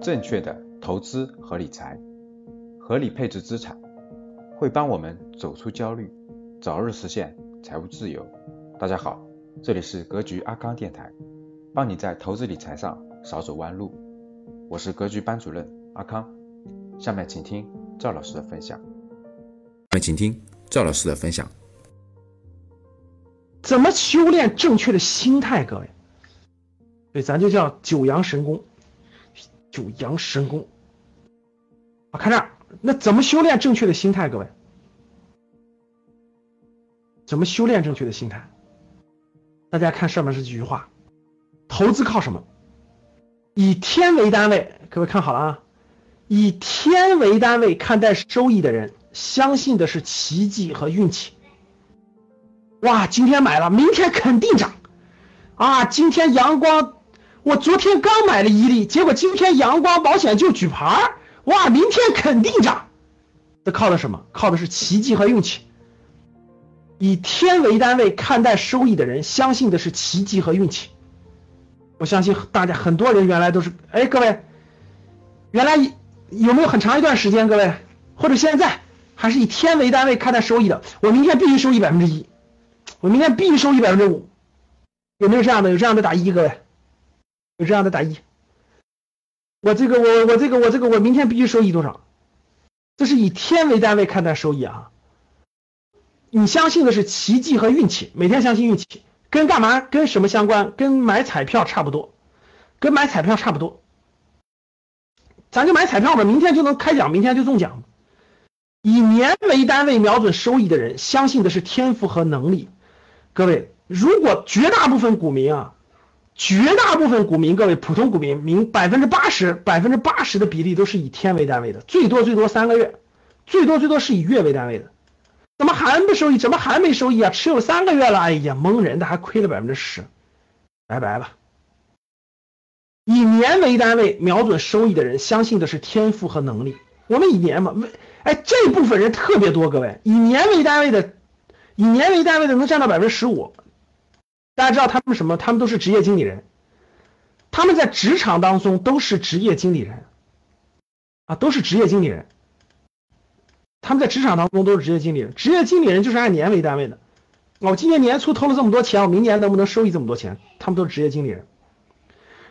正确的投资和理财，合理配置资产，会帮我们走出焦虑，早日实现财务自由。大家好，这里是格局阿康电台，帮你在投资理财上少走弯路。我是格局班主任阿康，下面请听赵老师的分享。下面请听赵老师的分享。怎么修炼正确的心态？各位，对，咱就叫九阳神功。九阳神功啊，看这儿，那怎么修炼正确的心态？各位，怎么修炼正确的心态？大家看上面这几句话：投资靠什么？以天为单位。各位看好了啊，以天为单位看待收益的人，相信的是奇迹和运气。哇，今天买了，明天肯定涨啊！今天阳光。我昨天刚买了伊利，结果今天阳光保险就举牌哇，明天肯定涨。这靠的什么？靠的是奇迹和运气。以天为单位看待收益的人，相信的是奇迹和运气。我相信大家很多人原来都是，哎，各位，原来有没有很长一段时间，各位或者现在还是以天为单位看待收益的？我明天必须收益百分之一，我明天必须收益百分之五，有没有这样的？有这样的打一，各位。有这样的打一，我这个我我这个我这个我明天必须收益多少？这是以天为单位看待收益啊！你相信的是奇迹和运气，每天相信运气，跟干嘛？跟什么相关？跟买彩票差不多，跟买彩票差不多。咱就买彩票吧，明天就能开奖，明天就中奖。以年为单位瞄准收益的人，相信的是天赋和能力。各位，如果绝大部分股民啊。绝大部分股民，各位普通股民，明百分之八十，百分之八十的比例都是以天为单位的，最多最多三个月，最多最多是以月为单位的。怎么还不收益？怎么还没收益啊？持有三个月了，哎呀，蒙人的，还亏了百分之十，拜拜了。以年为单位瞄准收益的人，相信的是天赋和能力。我们以年嘛，为哎这部分人特别多，各位以年为单位的，以年为单位的能占到百分之十五。大家知道他们什么？他们都是职业经理人，他们在职场当中都是职业经理人，啊，都是职业经理人。他们在职场当中都是职业经理人，职业经理人就是按年为单位的。我今年年初投了这么多钱，我明年能不能收益这么多钱？他们都是职业经理人。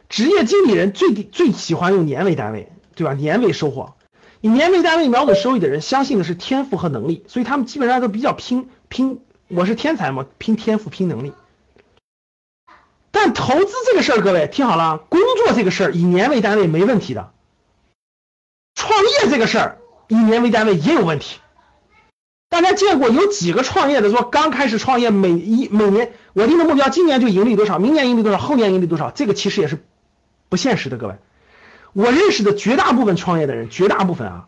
职业经理人最最喜欢用年为单位，对吧？年为收获，以年为单位瞄准收益的人，相信的是天赋和能力，所以他们基本上都比较拼拼。我是天才嘛，拼天赋，拼能力。但投资这个事儿，各位听好了，工作这个事儿以年为单位没问题的，创业这个事儿以年为单位也有问题。大家见过有几个创业的说刚开始创业，每一每年我定的目标，今年就盈利多少，明年盈利多少，后年盈利多少，这个其实也是不现实的。各位，我认识的绝大部分创业的人，绝大部分啊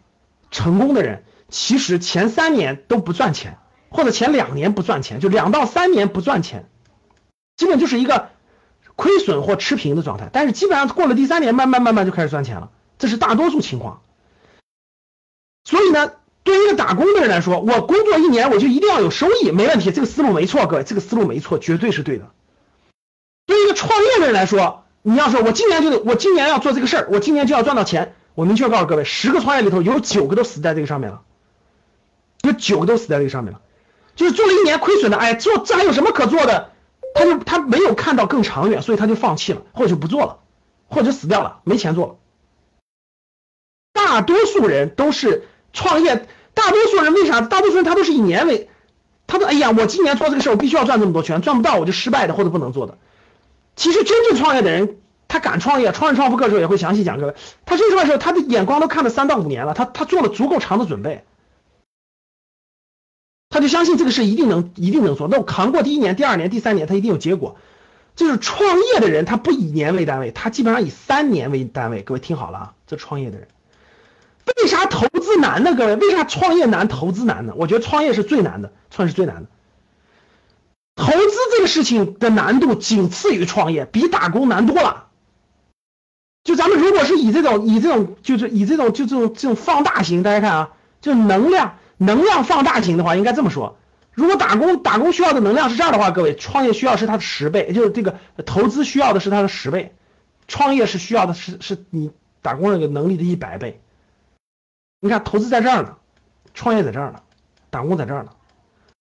成功的人，其实前三年都不赚钱，或者前两年不赚钱，就两到三年不赚钱，基本就是一个。亏损或持平的状态，但是基本上过了第三年，慢慢慢慢就开始赚钱了，这是大多数情况。所以呢，对于一个打工的人来说，我工作一年我就一定要有收益，没问题，这个思路没错，各位，这个思路没错，绝对是对的。对于一个创业的人来说，你要说我今年就得，我今年要做这个事儿，我今年就要赚到钱，我明确告诉各位，十个创业里头有九个都死在这个上面了，有九个都死在这个上面了，就是做了一年亏损的，哎，做这还有什么可做的？他就他没有看到更长远，所以他就放弃了，或者就不做了，或者死掉了，没钱做了。大多数人都是创业，大多数人为啥？大多数人他都是以年为，他说：“哎呀，我今年做这个事，我必须要赚这么多钱，赚不到我就失败的或者不能做的。”其实真正创业的人，他敢创业，创业创富课的时候也会详细讲各位，他真正的时候，他的眼光都看了三到五年了，他他做了足够长的准备。他就相信这个事一定能一定能做，那我扛过第一年、第二年、第三年，他一定有结果。就是创业的人，他不以年为单位，他基本上以三年为单位。各位听好了啊，这创业的人，为啥投资难呢？各位，为啥创业难、投资难呢？我觉得创业是最难的，创业是最难的。投资这个事情的难度仅次于创业，比打工难多了。就咱们如果是以这种以这种就是以这种就这种这种放大型，大家看啊，就能量。能量放大型的话，应该这么说：如果打工打工需要的能量是这样的话，各位创业需要是它的十倍，就是这个投资需要的是它的十倍，创业是需要的是是你打工那个能力的一百倍。你看，投资在这儿呢，创业在这儿呢，打工在这儿呢。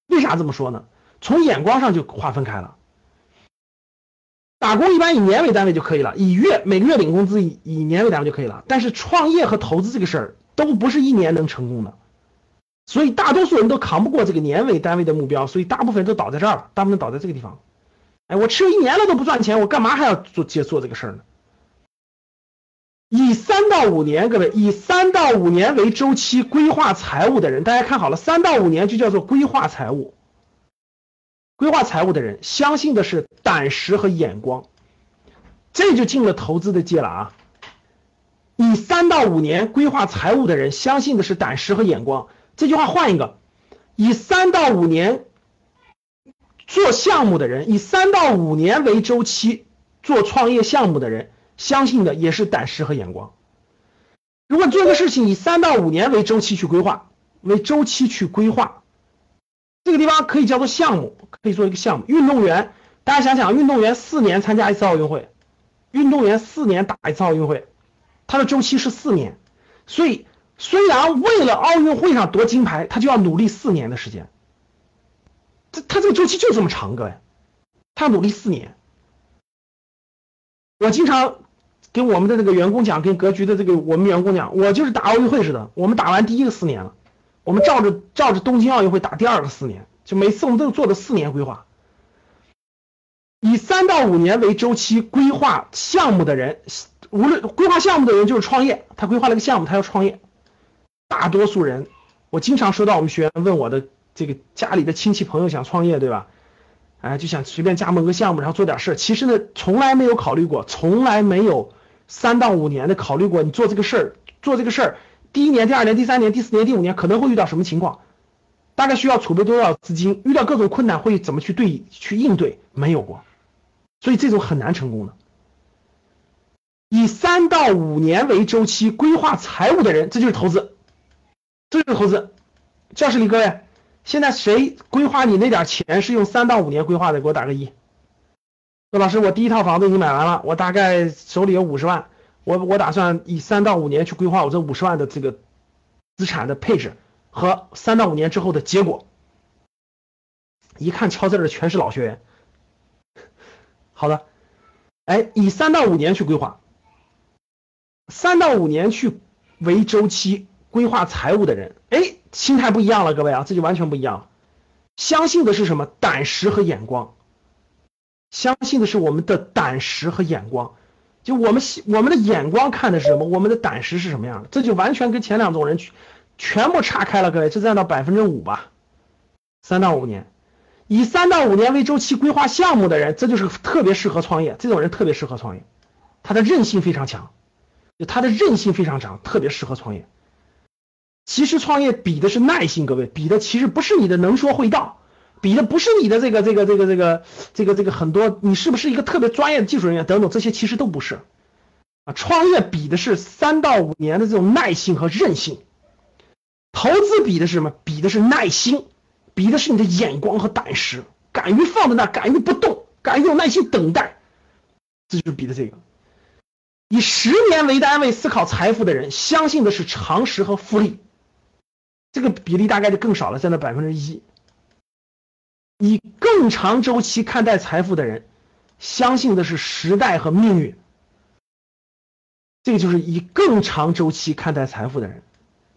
为啥这么说呢？从眼光上就划分开了。打工一般以年为单位就可以了，以月每个月领工资以以年为单位就可以了。但是创业和投资这个事儿都不是一年能成功的，所以大多数人都扛不过这个年为单位的目标，所以大部分人都倒在这儿了，大部分倒在这个地方。哎，我持有一年了都不赚钱，我干嘛还要做接做这个事儿呢？以三到五年，各位以三到五年为周期规划财务的人，大家看好了，三到五年就叫做规划财务。规划财务的人相信的是胆识和眼光，这就进了投资的界了啊！以三到五年规划财务的人相信的是胆识和眼光。这句话换一个，以三到五年做项目的人，以三到五年为周期做创业项目的人，相信的也是胆识和眼光。如果做一个事情以三到五年为周期去规划，为周期去规划。这个地方可以叫做项目，可以做一个项目。运动员，大家想想，运动员四年参加一次奥运会，运动员四年打一次奥运会，他的周期是四年。所以，虽然为了奥运会上夺金牌，他就要努力四年的时间。这他这个周期就这么长，各位，他努力四年。我经常跟我们的那个员工讲，跟格局的这个我们员工讲，我就是打奥运会似的，我们打完第一个四年了。我们照着照着东京奥运会打第二个四年，就每次我们都做的四年规划，以三到五年为周期规划项目的人，无论规划项目的人就是创业，他规划了个项目，他要创业。大多数人，我经常收到我们学员问我的这个家里的亲戚朋友想创业，对吧？哎，就想随便加盟个项目，然后做点事其实呢，从来没有考虑过，从来没有三到五年的考虑过，你做这个事儿，做这个事儿。第一年、第二年、第三年、第四年、第五年可能会遇到什么情况？大概需要储备多少资金？遇到各种困难会怎么去对去应对？没有过，所以这种很难成功的。以三到五年为周期规划财务的人，这就是投资，这就是投资。教室里各位，现在谁规划你那点钱是用三到五年规划的？给我打个一。说老师，我第一套房子已经买完了，我大概手里有五十万。我我打算以三到五年去规划我这五十万的这个资产的配置和三到五年之后的结果。一看敲字的全是老学员。好的，哎，以三到五年去规划，三到五年去为周期规划财务的人，哎，心态不一样了，各位啊，这就完全不一样。相信的是什么？胆识和眼光。相信的是我们的胆识和眼光。就我们我们的眼光看的是什么？我们的胆识是什么样的？这就完全跟前两种人全全部岔开了。各位，这占到百分之五吧。三到五年，以三到五年为周期规划项目的人，这就是特别适合创业。这种人特别适合创业，他的韧性非常强，就他的韧性非常强，特别适合创业。其实创业比的是耐心，各位，比的其实不是你的能说会道。比的不是你的这个这个这个这个这个这个很多，你是不是一个特别专业的技术人员等等，这些其实都不是啊。创业比的是三到五年的这种耐心和韧性，投资比的是什么？比的是耐心，比的是你的眼光和胆识，敢于放在那，敢于不动，敢于有耐心等待，这就是比的这个。以十年为单位思考财富的人，相信的是常识和复利，这个比例大概就更少了，占到百分之一。以更长周期看待财富的人，相信的是时代和命运。这个就是以更长周期看待财富的人，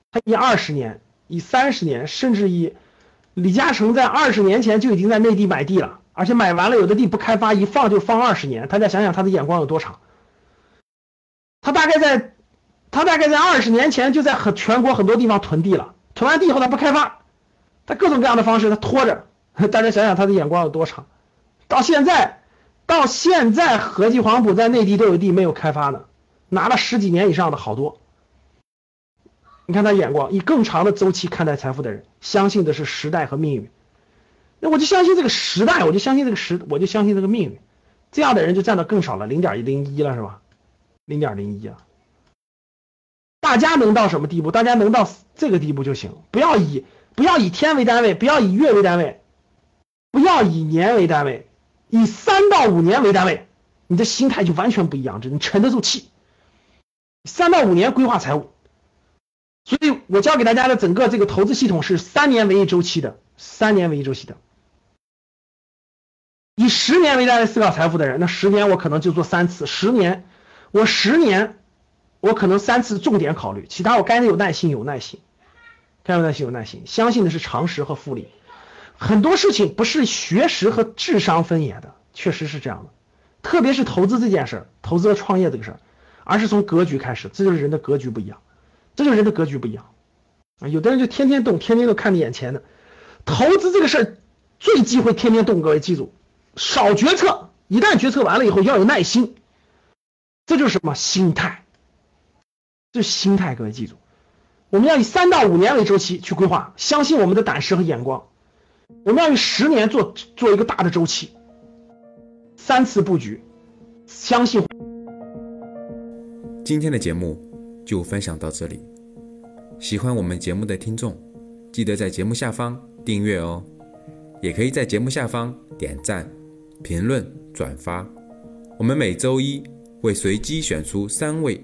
他以二十年、以三十年，甚至以李嘉诚在二十年前就已经在内地买地了，而且买完了有的地不开发，一放就放二十年。大家想想他的眼光有多长？他大概在，他大概在二十年前就在很全国很多地方囤地了，囤完地以后他不开发，他各种各样的方式他拖着。大家想想他的眼光有多长，到现在，到现在合计黄埔在内地都有地没有开发呢，拿了十几年以上的好多。你看他眼光，以更长的周期看待财富的人，相信的是时代和命运。那我就相信这个时代，我就相信这个时，我就相信这个命运。这样的人就占到更少了，零点零一了是吧？零点零一啊。大家能到什么地步？大家能到这个地步就行，不要以不要以天为单位，不要以月为单位。不要以年为单位，以三到五年为单位，你的心态就完全不一样，这你沉得住气。三到五年规划财务。所以我教给大家的整个这个投资系统是三年为一周期的，三年为一周期的。以十年为单位思考财富的人，那十年我可能就做三次，十年我十年我可能三次重点考虑，其他我该有耐心有耐心，该有耐心有耐心，相信的是常识和复利。很多事情不是学识和智商分野的，确实是这样的。特别是投资这件事儿，投资和创业这个事儿，而是从格局开始，这就是人的格局不一样，这就是人的格局不一样啊。有的人就天天动，天天都看着眼前的，投资这个事儿最忌讳天天动，各位记住。少决策，一旦决策完了以后要有耐心，这就是什么心态？这心态，各位记住，我们要以三到五年为周期去规划，相信我们的胆识和眼光。我们要以十年做做一个大的周期，三次布局，相信。今天的节目就分享到这里，喜欢我们节目的听众，记得在节目下方订阅哦，也可以在节目下方点赞。评论转发，我们每周一会随机选出三位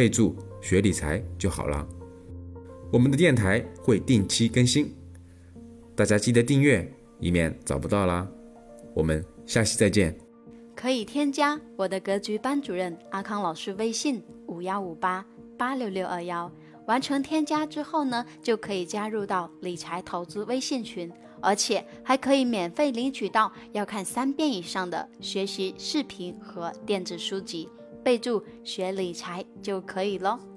备注学理财就好了。我们的电台会定期更新，大家记得订阅，以免找不到啦。我们下期再见。可以添加我的格局班主任阿康老师微信五幺五八八六六二幺，完成添加之后呢，就可以加入到理财投资微信群。而且还可以免费领取到要看三遍以上的学习视频和电子书籍，备注学理财就可以了。